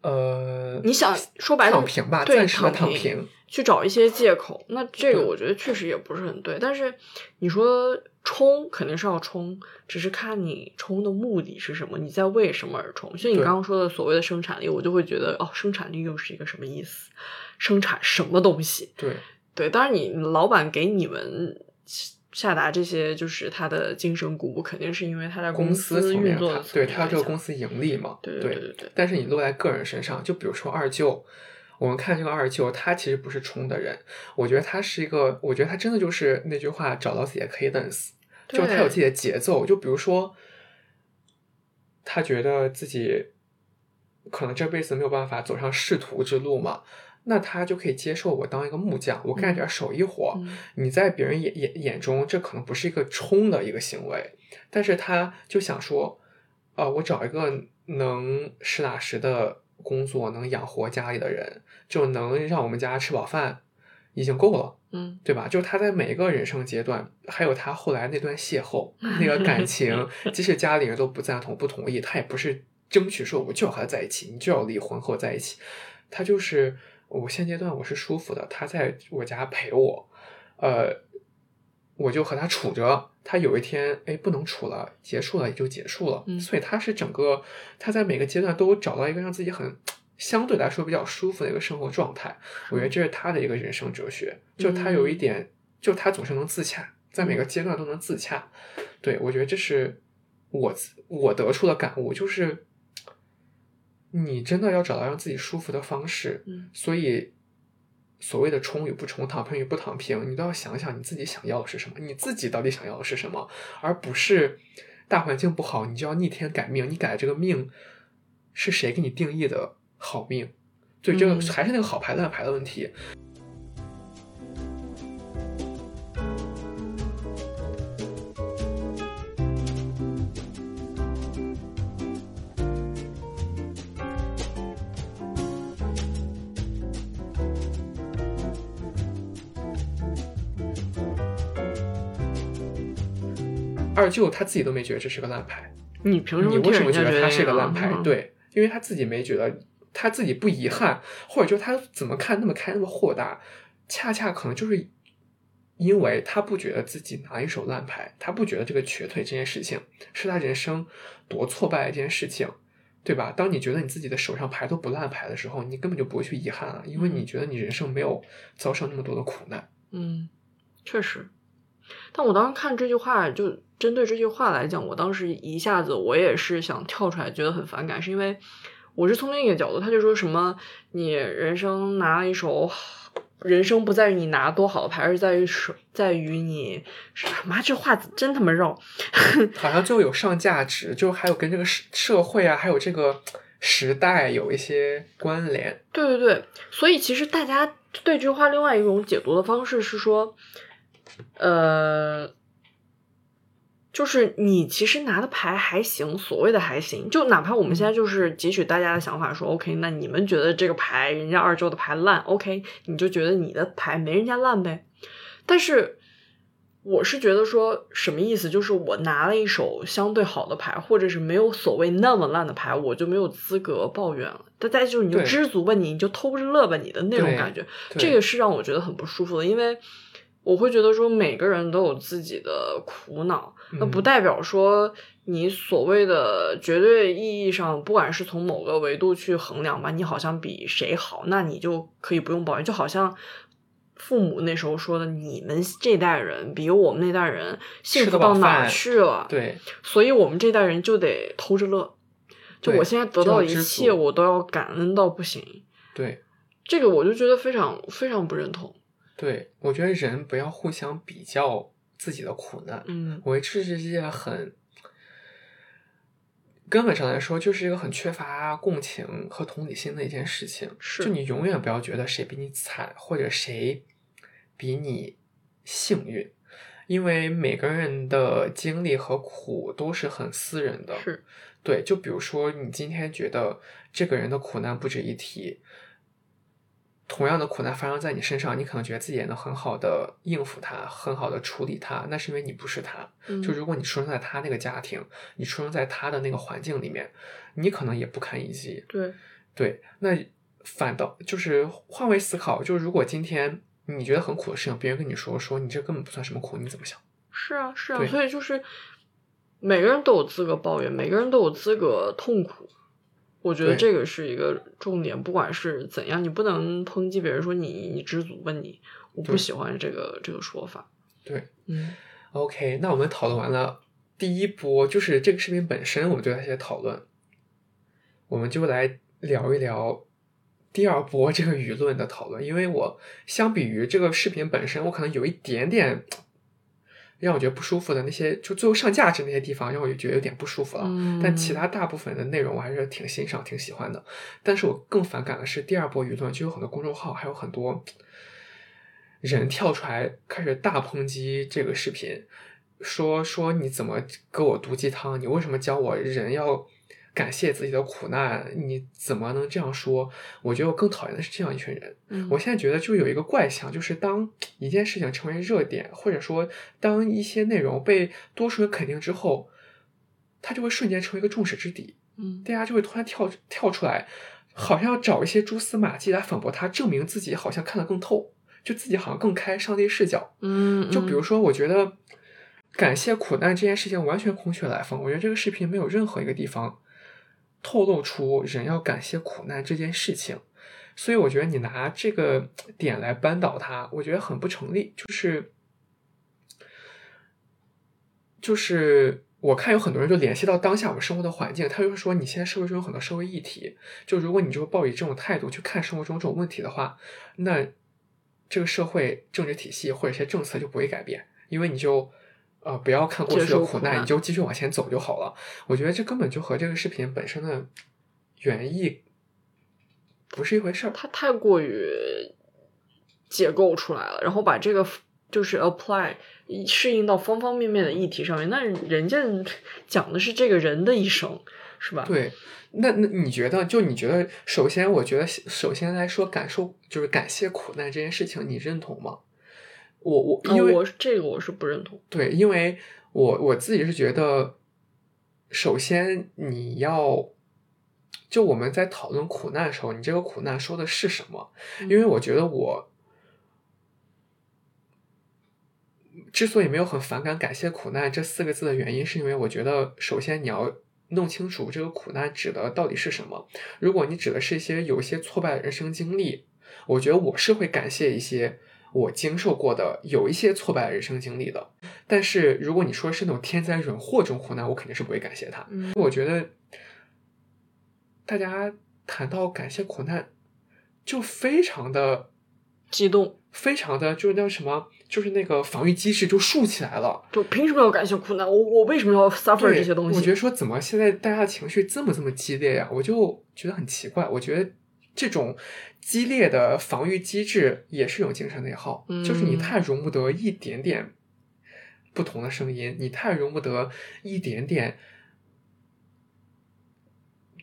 呃，你想说白了躺平吧，对，躺平。去找一些借口，那这个我觉得确实也不是很对。但是你说冲肯定是要冲，只是看你冲的目的是什么，你在为什么而冲。所以你刚刚说的所谓的生产力，我就会觉得哦，生产力又是一个什么意思？生产什么东西？对对，当然你老板给你们下达这些，就是他的精神鼓舞，肯定是因为他在公司运作，对他要这个公司盈利嘛？对对对对。但是你落在个人身上，就比如说二舅。我们看这个二舅，他其实不是冲的人，我觉得他是一个，我觉得他真的就是那句话，找到自己的 cadence，就是他有自己的节奏。就比如说，他觉得自己可能这辈子没有办法走上仕途之路嘛，那他就可以接受我当一个木匠，我干点手艺活。你在别人眼眼眼中，这可能不是一个冲的一个行为，但是他就想说，呃，我找一个能实打实的。工作能养活家里的人，就能让我们家吃饱饭，已经够了，嗯，对吧？就是他在每一个人生阶段，还有他后来那段邂逅，那个感 情，即使家里人都不赞同、不同意，他也不是争取说我就要和他在一起，你就要离婚和我在一起。他就是我现阶段我是舒服的，他在我家陪我，呃，我就和他处着。他有一天，哎，不能处了，结束了也就结束了。嗯，所以他是整个他在每个阶段都找到一个让自己很相对来说比较舒服的一个生活状态。我觉得这是他的一个人生哲学，就他有一点，就他总是能自洽，在每个阶段都能自洽。对我觉得这是我我得出的感悟，就是你真的要找到让自己舒服的方式。嗯，所以。所谓的冲与不冲，躺平与不躺平，你都要想想你自己想要的是什么，你自己到底想要的是什么，而不是大环境不好，你就要逆天改命。你改这个命是谁给你定义的好命？对，这个还是那个好牌烂牌的问题。二舅他自己都没觉得这是个烂牌，你凭什么？你为什么觉得他是个烂牌？对，因为他自己没觉得，他自己不遗憾，或者就他怎么看那么开那么豁达，恰恰可能就是因为他不觉得自己拿一手烂牌，他不觉得这个瘸腿这件事情是他人生多挫败的一件事情，对吧？当你觉得你自己的手上牌都不烂牌的时候，你根本就不会去遗憾了，因为你觉得你人生没有遭受那么多的苦难。嗯，确实。但我当时看这句话，就针对这句话来讲，我当时一下子我也是想跳出来，觉得很反感，是因为我是从另一个角度，他就说什么你人生拿了一手，人生不在于你拿多好的牌，而是在于手，在于你什么？这话真他妈绕，好像就有上价值，就还有跟这个社社会啊，还有这个。时代有一些关联。对对对，所以其实大家对这句话另外一种解读的方式是说，呃。就是你其实拿的牌还行，所谓的还行，就哪怕我们现在就是汲取大家的想法说，OK，那你们觉得这个牌人家二周的牌烂，OK，你就觉得你的牌没人家烂呗。但是我是觉得说什么意思？就是我拿了一手相对好的牌，或者是没有所谓那么烂的牌，我就没有资格抱怨了。大家就是你就知足吧，你你就偷着乐吧，你的那种感觉，这个是让我觉得很不舒服的，因为。我会觉得说每个人都有自己的苦恼，那不代表说你所谓的绝对意义上，不管是从某个维度去衡量吧，你好像比谁好，那你就可以不用抱怨。就好像父母那时候说的，你们这代人比我们那代人幸福到哪去了？对，所以我们这代人就得偷着乐。就我现在得到的一切，我都要感恩到不行。对，这个我就觉得非常非常不认同。对，我觉得人不要互相比较自己的苦难。嗯，我这是一件很根本上来说，就是一个很缺乏共情和同理心的一件事情。是，就你永远不要觉得谁比你惨，或者谁比你幸运，因为每个人的经历和苦都是很私人的。是，对，就比如说你今天觉得这个人的苦难不值一提。同样的苦难发生在你身上，你可能觉得自己也能很好的应付它，很好的处理它。那是因为你不是他。就如果你出生在他那个家庭，你出生在他的那个环境里面，你可能也不堪一击。对对，那反倒就是换位思考，就是如果今天你觉得很苦的事情，别人跟你说说你这根本不算什么苦，你怎么想？是啊，是啊，所以就是每个人都有资格抱怨，每个人都有资格痛苦。我觉得这个是一个重点，不管是怎样，你不能抨击别人说你你知足吧你，我不喜欢这个这个说法。对，嗯，OK，那我们讨论完了第一波，就是这个视频本身，我们对它一些讨论，我们就来聊一聊第二波这个舆论的讨论，因为我相比于这个视频本身，我可能有一点点。让我觉得不舒服的那些，就最后上价值那些地方，让我就觉得有点不舒服了。但其他大部分的内容我还是挺欣赏、挺喜欢的。但是我更反感的是第二波舆论，就有很多公众号，还有很多人跳出来开始大抨击这个视频，说说你怎么给我毒鸡汤？你为什么教我人要？感谢自己的苦难，你怎么能这样说？我觉得我更讨厌的是这样一群人。嗯，我现在觉得就有一个怪象，就是当一件事情成为热点，或者说当一些内容被多数人肯定之后，它就会瞬间成为一个众矢之的。嗯，大家就会突然跳跳出来，好像要找一些蛛丝马迹来反驳他，证明自己好像看得更透，就自己好像更开上帝视角。嗯，就比如说，我觉得感谢苦难这件事情完全空穴来风。我觉得这个视频没有任何一个地方。透露出人要感谢苦难这件事情，所以我觉得你拿这个点来扳倒他，我觉得很不成立。就是，就是我看有很多人就联系到当下我们生活的环境，他就说，你现在社会中有很多社会议题，就如果你就抱以这种态度去看生活中这种问题的话，那这个社会政治体系或者一些政策就不会改变，因为你就。呃，不要看过去的苦难，你就继续往前走就好了。我觉得这根本就和这个视频本身的原意不是一回事儿。它太过于解构出来了，然后把这个就是 apply 适应到方方面面的议题上面。那人家讲的是这个人的一生，是吧？对。那那你觉得，就你觉得，首先，我觉得首先来说，感受就是感谢苦难这件事情，你认同吗？我我因为我这个我是不认同。对，因为我我自己是觉得，首先你要就我们在讨论苦难的时候，你这个苦难说的是什么？因为我觉得我之所以没有很反感“感谢苦难”这四个字的原因，是因为我觉得首先你要弄清楚这个苦难指的到底是什么。如果你指的是一些有一些挫败的人生经历，我觉得我是会感谢一些。我经受过的有一些挫败的人生经历的，但是如果你说是那种天灾人祸这种苦难，我肯定是不会感谢他。我觉得大家谈到感谢苦难，就非常的激动，非常的就是那什么，就是那个防御机制就竖起来了。就凭什么要感谢苦难？我我为什么要 suffer 这些东西？我觉得说怎么现在大家的情绪这么这么激烈呀？我就觉得很奇怪。我觉得这种激烈的防御机制也是一种精神内耗，就是你太容不得一点点不同的声音，你太容不得一点点。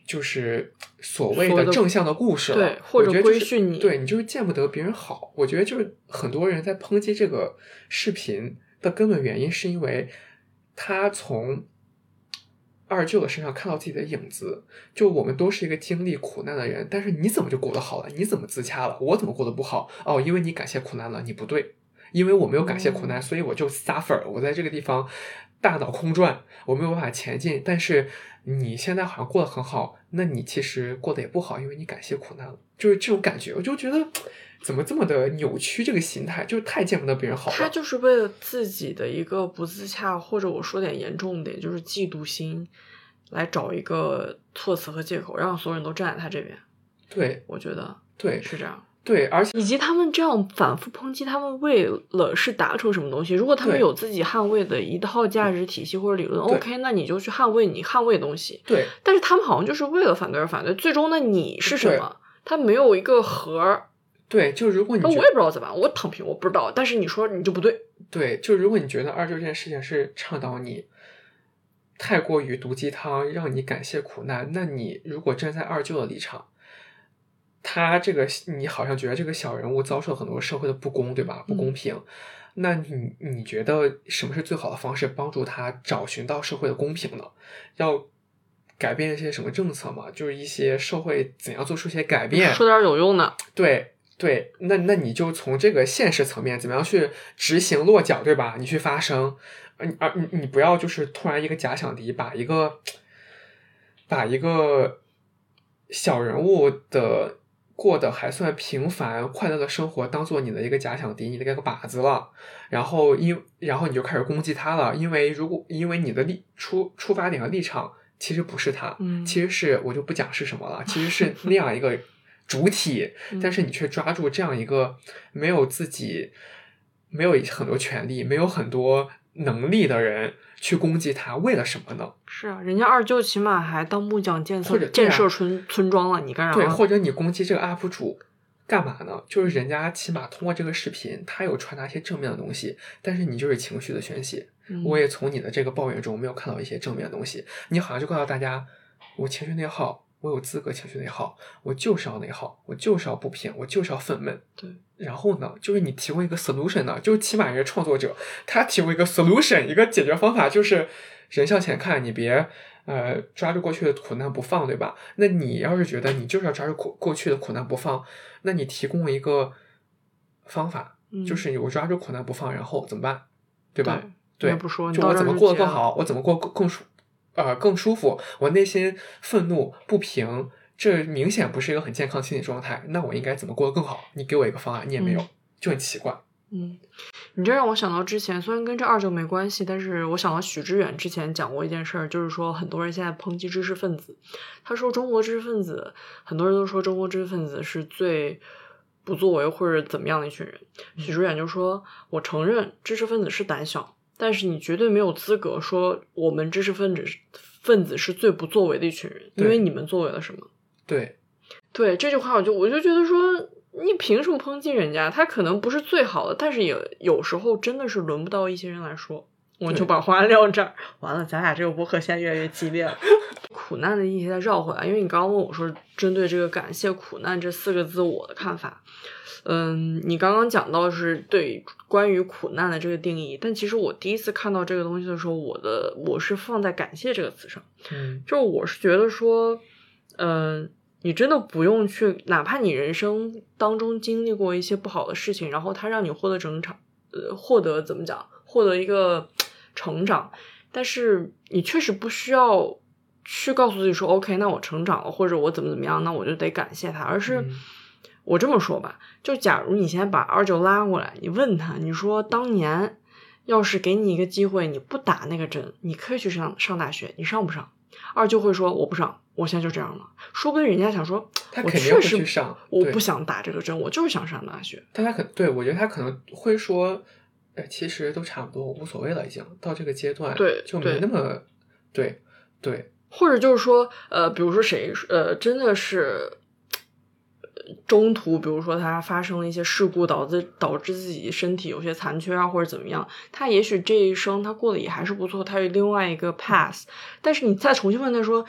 就是所谓的正向的故事了，对，或者规训你，对你就是见不得别人好。我觉得就是很多人在抨击这个视频的根本原因，是因为他从二舅的身上看到自己的影子。就我们都是一个经历苦难的人，但是你怎么就过得好了？你怎么自洽了？我怎么过得不好？哦，因为你感谢苦难了，你不对，因为我没有感谢苦难，所以我就 suffer。我在这个地方大脑空转，我没有办法前进，但是。你现在好像过得很好，那你其实过得也不好，因为你感谢苦难了，就是这种感觉。我就觉得怎么这么的扭曲，这个心态就是太见不得别人好了。他就是为了自己的一个不自洽，或者我说点严重点，就是嫉妒心，来找一个措辞和借口，让所有人都站在他这边。对，我觉得对是这样。对，而且以及他们这样反复抨击，他们为了是达成什么东西？如果他们有自己捍卫的一套价值体系或者理论，OK，那你就去捍卫你捍卫的东西。对，但是他们好像就是为了反对而反对，最终的你是什么？他没有一个核。对，就如果你我也不知道怎么，我躺平，我不知道。但是你说你就不对。对，就如果你觉得二舅这件事情是倡导你太过于毒鸡汤，让你感谢苦难，那你如果站在二舅的立场。他这个，你好像觉得这个小人物遭受很多社会的不公，对吧？不公平。那你你觉得什么是最好的方式帮助他找寻到社会的公平呢？要改变一些什么政策吗？就是一些社会怎样做出一些改变？说点有用的。对对，那那你就从这个现实层面怎么样去执行落脚，对吧？你去发声，而你你不要就是突然一个假想敌把一个把一个小人物的。过得还算平凡快乐的生活，当做你的一个假想敌，你的一个靶子了。然后因然后你就开始攻击他了，因为如果因为你的立出出发点和立场其实不是他，其实是我就不讲是什么了，其实是那样一个主体，但是你却抓住这样一个没有自己没有很多权利、没有很多能力的人。去攻击他，为了什么呢？是啊，人家二舅起码还当木匠建设建设村村庄了，你干啥？对，或者你攻击这个 UP 主干嘛呢？就是人家起码通过这个视频，他有传达一些正面的东西，但是你就是情绪的宣泄。我也从你的这个抱怨中没有看到一些正面的东西，你好像就告诉大家，我情绪内耗。我有资格情绪内耗，我就是要内耗，我就是要不平，我就是要愤懑。对，然后呢，就是你提供一个 solution 呢，就起码一个创作者，他提供一个 solution，一个解决方法，就是人向前看，你别呃抓住过去的苦难不放，对吧？那你要是觉得你就是要抓住过过去的苦难不放，那你提供一个方法，就是我抓住苦难不放，然后怎么办？对吧？对，不说，就我怎么过得更好，我怎么过更更舒。呃，更舒服。我内心愤怒不平，这明显不是一个很健康心理状态。那我应该怎么过得更好？你给我一个方案，你也没有，就很奇怪。嗯，你这让我想到之前，虽然跟这二舅没关系，但是我想到许知远之前讲过一件事儿，就是说很多人现在抨击知识分子。他说中国知识分子，很多人都说中国知识分子是最不作为或者怎么样的一群人。许知远就说：“我承认知识分子是胆小。”但是你绝对没有资格说我们知识分子分子是最不作为的一群人，因为你们作为了什么？对，对这句话，我就我就觉得说，你凭什么抨击人家？他可能不是最好的，但是也有时候真的是轮不到一些人来说。我就把话撂这儿，完了，咱俩这个博客现在越来越激烈了。苦难的议题再绕回来，因为你刚刚问我说，针对这个“感谢苦难”这四个字，我的看法。嗯，你刚刚讲到是对关于苦难的这个定义，但其实我第一次看到这个东西的时候，我的我是放在感谢这个词上，嗯，就我是觉得说，嗯，你真的不用去，哪怕你人生当中经历过一些不好的事情，然后它让你获得成长，呃，获得怎么讲，获得一个成长，但是你确实不需要去告诉自己说，OK，那我成长了，或者我怎么怎么样，那我就得感谢他，而是。我这么说吧，就假如你现在把二舅拉过来，你问他，你说当年要是给你一个机会，你不打那个针，你可以去上上大学，你上不上？二舅会说我不上，我现在就这样了。说不定人家想说，他我肯定会确实去上，我不想打这个针，我就是想上大学。但他可对我觉得他可能会说，哎，其实都差不多，无所谓了，已经到这个阶段，对就没那么对对或者就是说，呃，比如说谁，呃，真的是呃中途，比如说他发生了一些事故，导致导致自己身体有些残缺啊，或者怎么样，他也许这一生他过得也还是不错，他有另外一个 pass 但是你再重新问他说，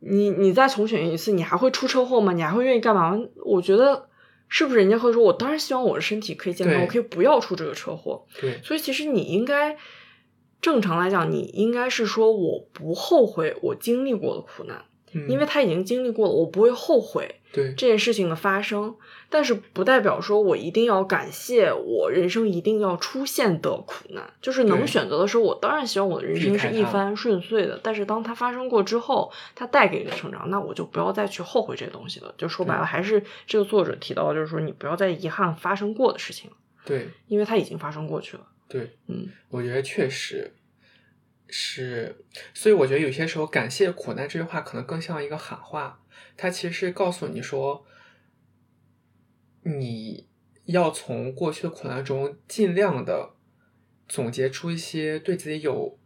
你你再重选一次，你还会出车祸吗？你还会愿意干嘛？我觉得是不是人家会说，我当然希望我的身体可以健康，我可以不要出这个车祸。对所以其实你应该正常来讲，你应该是说我不后悔我经历过的苦难，嗯因为他已经经历过了，我不会后悔对这件事情的发生。但是不代表说我一定要感谢我人生一定要出现的苦难，就是能选择的时候，我当然希望我的人生是一帆顺遂的。但是当它发生过之后，它带给你的成长，那我就不要再去后悔这些东西了。就说白了，还是这个作者提到，就是说你不要再遗憾发生过的事情了，对因为它已经发生过去了。对，嗯，我觉得确实是，所以我觉得有些时候感谢苦难这句话可能更像一个喊话，它其实是告诉你说，你要从过去的苦难中尽量的总结出一些对自己有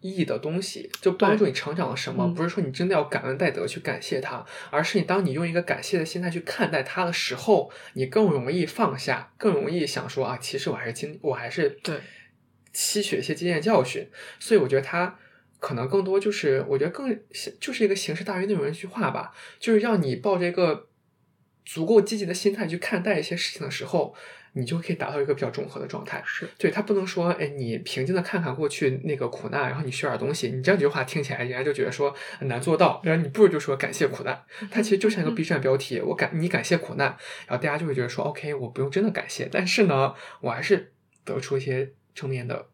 意义的东西，就帮助你成长了什么。嗯不是说你真的要感恩戴德去感谢他，而是你当你用一个感谢的心态去看待他的时候，你更容易放下，更容易想说啊，其实我还是经，我还是对吸取一些经验教训。所以我觉得他可能更多就是，我觉得更就是一个形式大于内容的一句话吧，就是让你抱着一个足够积极的心态去看待一些事情的时候，你就可以达到一个比较中和的状态。是对他不能说，哎，你平静的看看过去那个苦难，然后你学点东西。你这样几句话听起来，人家就觉得说很难做到。然后你不如就说感谢苦难，它其实就像一个 B 站标题，我感你感谢苦难，然后大家就会觉得说，OK，我不用真的感谢，但是呢，我还是得出一些正面的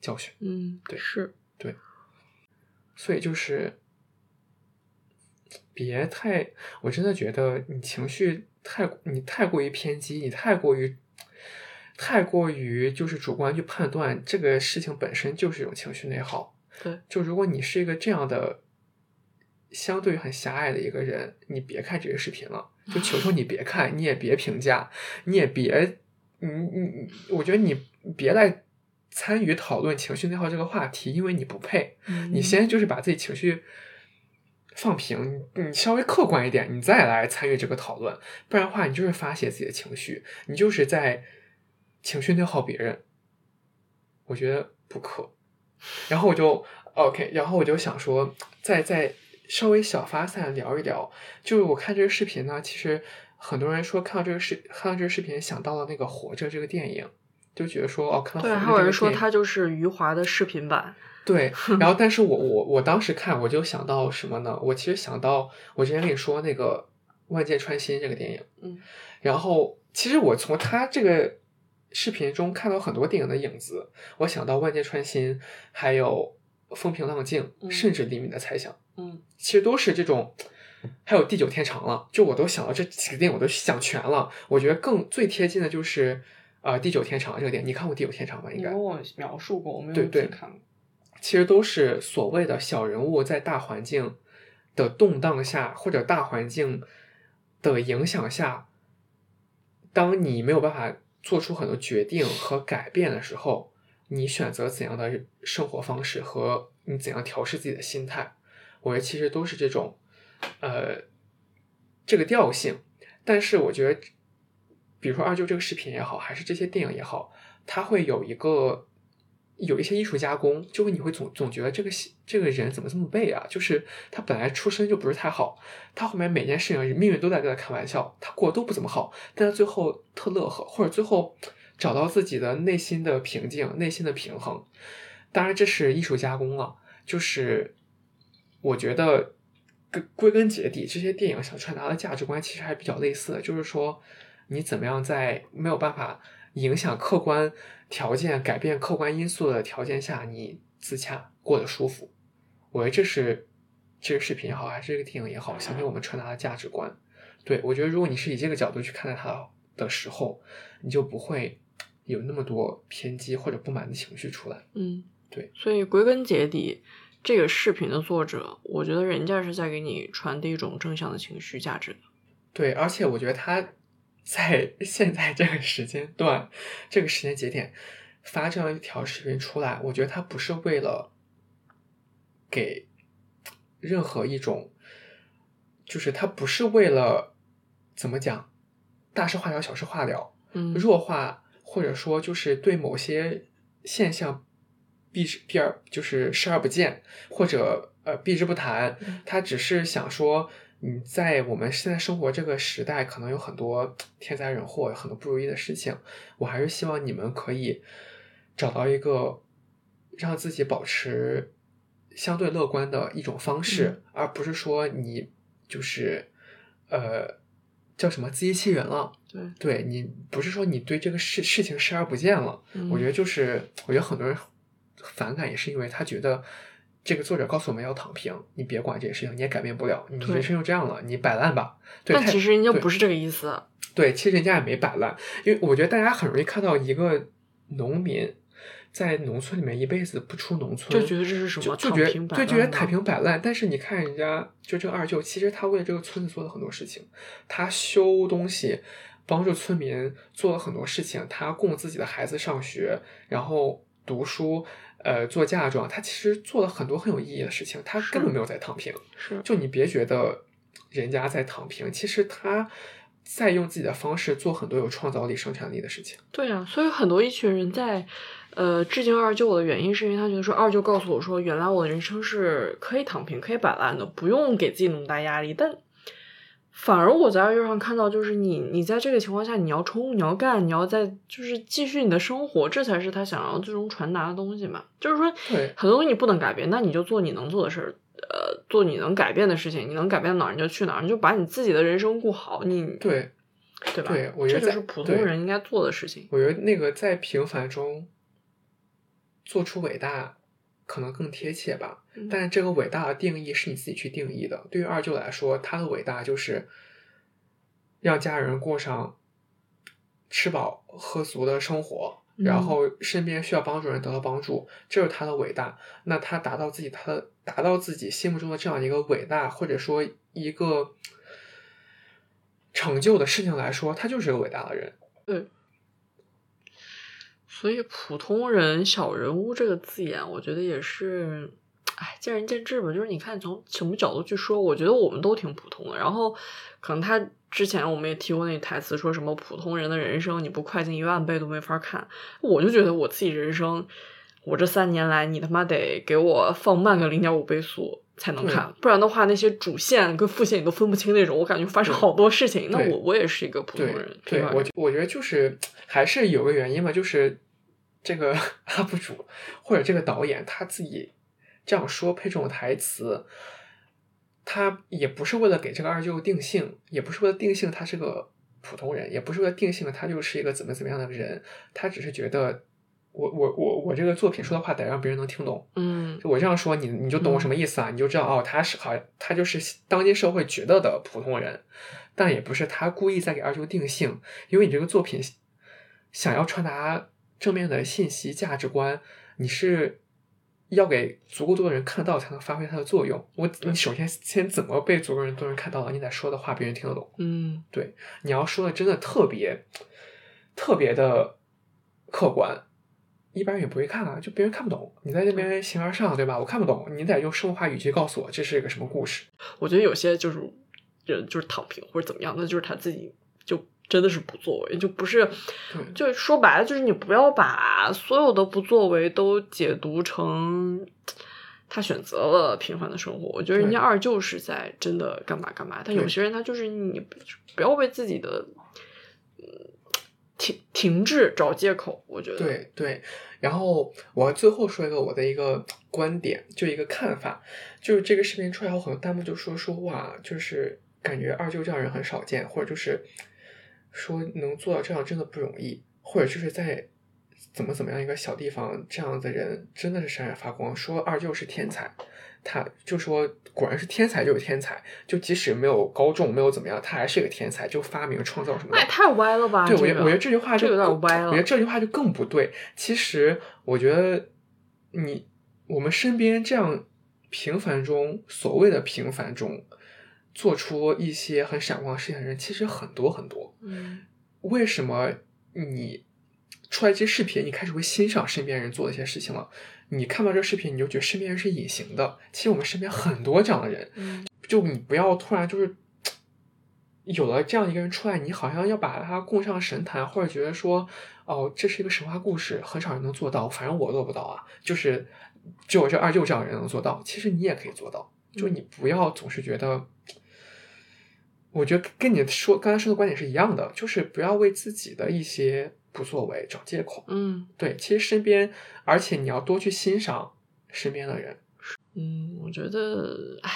教训。嗯，对是，对所以就是别太，我真的觉得你情绪太你太过于偏激，你太过于太过于就是主观去判断这个事情本身就是一种情绪内耗。对，就如果你是一个这样的相对很狭隘的一个人，你别看这个视频了，就求求你别看，你也别评价，你也别，你你你，我觉得你别来参与讨论情绪内耗这个话题，因为你不配。你嗯先就是把自己情绪放平，你你稍微客观一点，你再来参与这个讨论，不然的话，你就是发泄自己的情绪，你就是在情绪内耗别人，我觉得不可。然后我就 OK，然后我就想说，再再稍微小发散聊一聊，就是我看这个视频呢，其实很多人说看到这个视看到这个视频想到了那个《活着》这个电影，就觉得说哦，看到对，还有人说他就是余华的视频版。对，然后但是我我我当时看我就想到什么呢？我其实想到我之前跟你说那个《万箭穿心》这个电影，嗯，然后其实我从他这个视频中看到很多电影的影子，我想到《万箭穿心》，还有《风平浪静》，嗯甚至《黎明的猜想》，嗯其实都是这种。还有《地久天长》了，就我都想到这几个电影，我都想全了。我觉得更最贴近的就是呃《地久天长》这个电影，你看过《地久天长》吗？应该你跟我描述过，我没有对对看过。其实都是所谓的小人物在大环境的动荡下，或者大环境的影响下，当你没有办法做出很多决定和改变的时候，你选择怎样的生活方式和你怎样调试自己的心态，我觉得其实都是这种，呃，这个调性。但是我觉得，比如说二舅这个视频也好，还是这些电影也好，它会有一个有一些艺术加工，就会你会总总觉得这个戏这个人怎么这么背啊？就是他本来出身就不是太好，他后面每件事情命运都在跟他开玩笑，他过得都不怎么好，但他最后特乐呵，或者最后找到自己的内心的平静、内心的平衡。当然，这是艺术加工了，就是我觉得归归根结底，这些电影想传达的价值观其实还比较类似的，就是说你怎么样在没有办法影响客观条件、改变客观因素的条件下，你自洽过得舒服。我觉得这是这个视频也好，还是这个电影也好，想给我们传达的价值观。对我觉得，如果你是以这个角度去看待它的时候，你就不会有那么多偏激或者不满的情绪出来。嗯，对。所以归根结底，这个视频的作者，我觉得人家是在给你传递一种正向的情绪价值的。对，而且我觉得他在现在这个时间段、这个时间节点发这样一条视频出来，我觉得他不是为了给任何一种，就是他不是为了怎么讲，大事化小，小事化了，嗯，弱化或者说就是对某些现象。避之避而就是视而不见，或者呃避之不谈。他只是想说，你在我们现在生活这个时代，可能有很多天灾人祸，有很多不如意的事情。我还是希望你们可以找到一个让自己保持相对乐观的一种方式，而不是说你就是呃叫什么自欺欺人了。对，对你不是说你对这个事事情视而不见了。我觉得就是，我觉得很多人。反感也是因为他觉得这个作者告诉我们要躺平，你别管这些事情，你也改变不了，你人生就这样了，你摆烂吧。但其实人家不是这个意思。对，其实人家也没摆烂，因为我觉得大家很容易看到一个农民在农村里面一辈子不出农村，就觉得这是什么就觉得就觉得躺平摆烂。但是你看人家就这个二舅，其实他为了这个村子做了很多事情，他修东西，帮助村民做了很多事情，他供自己的孩子上学，然后读书。呃，做嫁妆，他其实做了很多很有意义的事情，他根本没有在躺平。是，就你别觉得人家在躺平，其实他在用自己的方式做很多有创造力、生产力的事情。对呀，所以很多一群人在呃致敬二舅的原因，是因为他觉得说二舅告诉我说，原来我的人生是可以躺平、可以摆烂的，不用给自己那么大压力，但。反而我在二月上看到，就是你，你在这个情况下，你要冲，你要干，你要在，就是继续你的生活，这才是他想要最终传达的东西嘛。就是说，很多东西你不能改变，那你就做你能做的事儿，呃，做你能改变的事情，你能改变哪儿你就去哪儿，你就把你自己的人生过好。你对，对吧？对，我觉得这就是普通人应该做的事情。我觉得那个在平凡中做出伟大。可能更贴切吧，但是这个伟大的定义是你自己去定义的。对于二舅来说，他的伟大就是让家人过上吃饱喝足的生活，然后身边需要帮助人得到帮助，这是他的伟大。那他达到自己，他达到自己心目中的这样一个伟大，或者说一个成就的事情来说，他就是个伟大的人。对。所以，普通人、小人物这个字眼，我觉得也是，哎，见仁见智吧。就是你看从什么角度去说，我觉得我们都挺普通的。然后，可能他之前我们也提过那台词，说什么普通人的人生你不快进一万倍都没法看。我就觉得我自己人生，我这三年来，你他妈得给我放慢个零点五倍速才能看，不然的话，那些主线跟副线你都分不清那种，我感觉发生好多事情。那我我也是一个普通人。对，我我觉得就是还是有个原因吧，就是。这个 UP 主或者这个导演他自己这样说配这种台词，他也不是为了给这个二舅定性，也不是为了定性他是个普通人，也不是为了定性他就是一个怎么怎么样的人，他只是觉得我我我我这个作品说的话得让别人能听懂，嗯，我这样说你你就懂我什么意思啊？你就知道哦，他是好他就是当今社会觉得的普通人，但也不是他故意在给二舅定性，因为你这个作品想要传达。正面的信息价值观，你是要给足够多的人看到，才能发挥它的作用。我，你首先先怎么被足够人多人看到了，你得说的话别人听得懂。嗯，对，你要说的真的特别特别的客观，一般人也不会看啊，就别人看不懂。你在那边形而上，对吧？我看不懂，你得用生活化语气告诉我这是一个什么故事。我觉得有些就是人就是躺平或者怎么样，那就是他自己就。真的是不作为，就不是，就说白了，就是你不要把所有的不作为都解读成他选择了平凡的生活。我觉得人家二舅是在真的干嘛干嘛，但有些人他就是你不要为自己的停停滞找借口。我觉得对对。然后我最后说一个我的一个观点，就一个看法，就是这个视频出来后，很多弹幕就说说哇，就是感觉二舅这样人很少见，或者就是。说能做到这样真的不容易，或者就是在怎么怎么样一个小地方，这样的人真的是闪闪发光。说二舅是天才，他就说果然是天才就是天才，就即使没有高中没有怎么样，他还是一个天才，就发明创造什么。那也太歪了吧？对，我我觉得这句话就有点歪了。我觉得这句话就更不对。其实我觉得你我们身边这样平凡中所谓的平凡中做出一些很闪光事情的人，其实很多很多。嗯，为什么你出来这些视频，你开始会欣赏身边人做的一些事情了？你看到这视频，你就觉得身边人是隐形的。其实我们身边很多这样的人，就你不要突然就是有了这样一个人出来，你好像要把他供上神坛，或者觉得说，哦，这是一个神话故事，很少人能做到，反正我做不到啊。就是就我这二舅这样的人能做到，其实你也可以做到。就你不要总是觉得，我觉得跟你说刚才说的观点是一样的，就是不要为自己的一些。不作为找借口，嗯，对，其实身边，而且你要多去欣赏身边的人，嗯，我觉得，唉，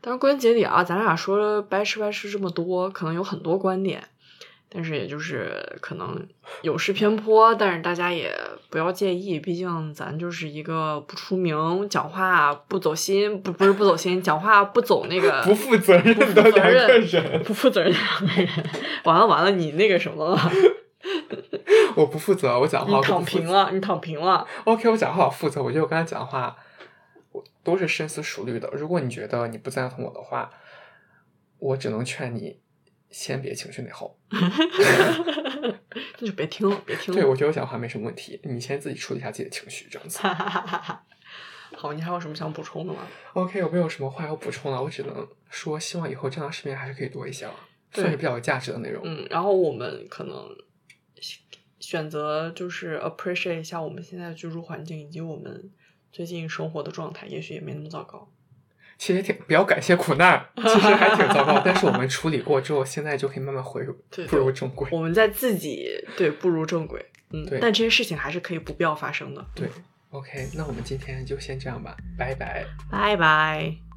但是归根结底啊，咱俩说了白吃白吃这么多，可能有很多观点，但是也就是可能有失偏颇，但是大家也不要介意，毕竟咱就是一个不出名、讲话不走心，不不是不走心，讲话不走那个 不负责任的两个人，不负责任的两个人，完了完了，你那个什么了。我不负责，我讲话。你躺平了，你躺平了。OK，我讲话我负责。我觉得我刚才讲话，我都是深思熟虑的。如果你觉得你不赞同我的话，我只能劝你先别情绪内耗。那就别听了，别听了。对，我觉得我讲话没什么问题，你先自己处理一下自己的情绪，这样子。好，你还有什么想补充的吗？OK，我没有什么话要补充了，我只能说，希望以后这样的视频还是可以多一些了，算是比较有价值的内容。嗯，然后我们可能。选择就是 appreciate 一下我们现在的居住环境以及我们最近生活的状态，也许也没那么糟糕。其实挺不要感谢苦难，其实还挺糟糕，但是我们处理过之后，现在就可以慢慢回 步入正轨。我们在自己对步入正轨，嗯，对。但这些事情还是可以不必要发生的。对，OK，那我们今天就先这样吧，拜拜，拜拜。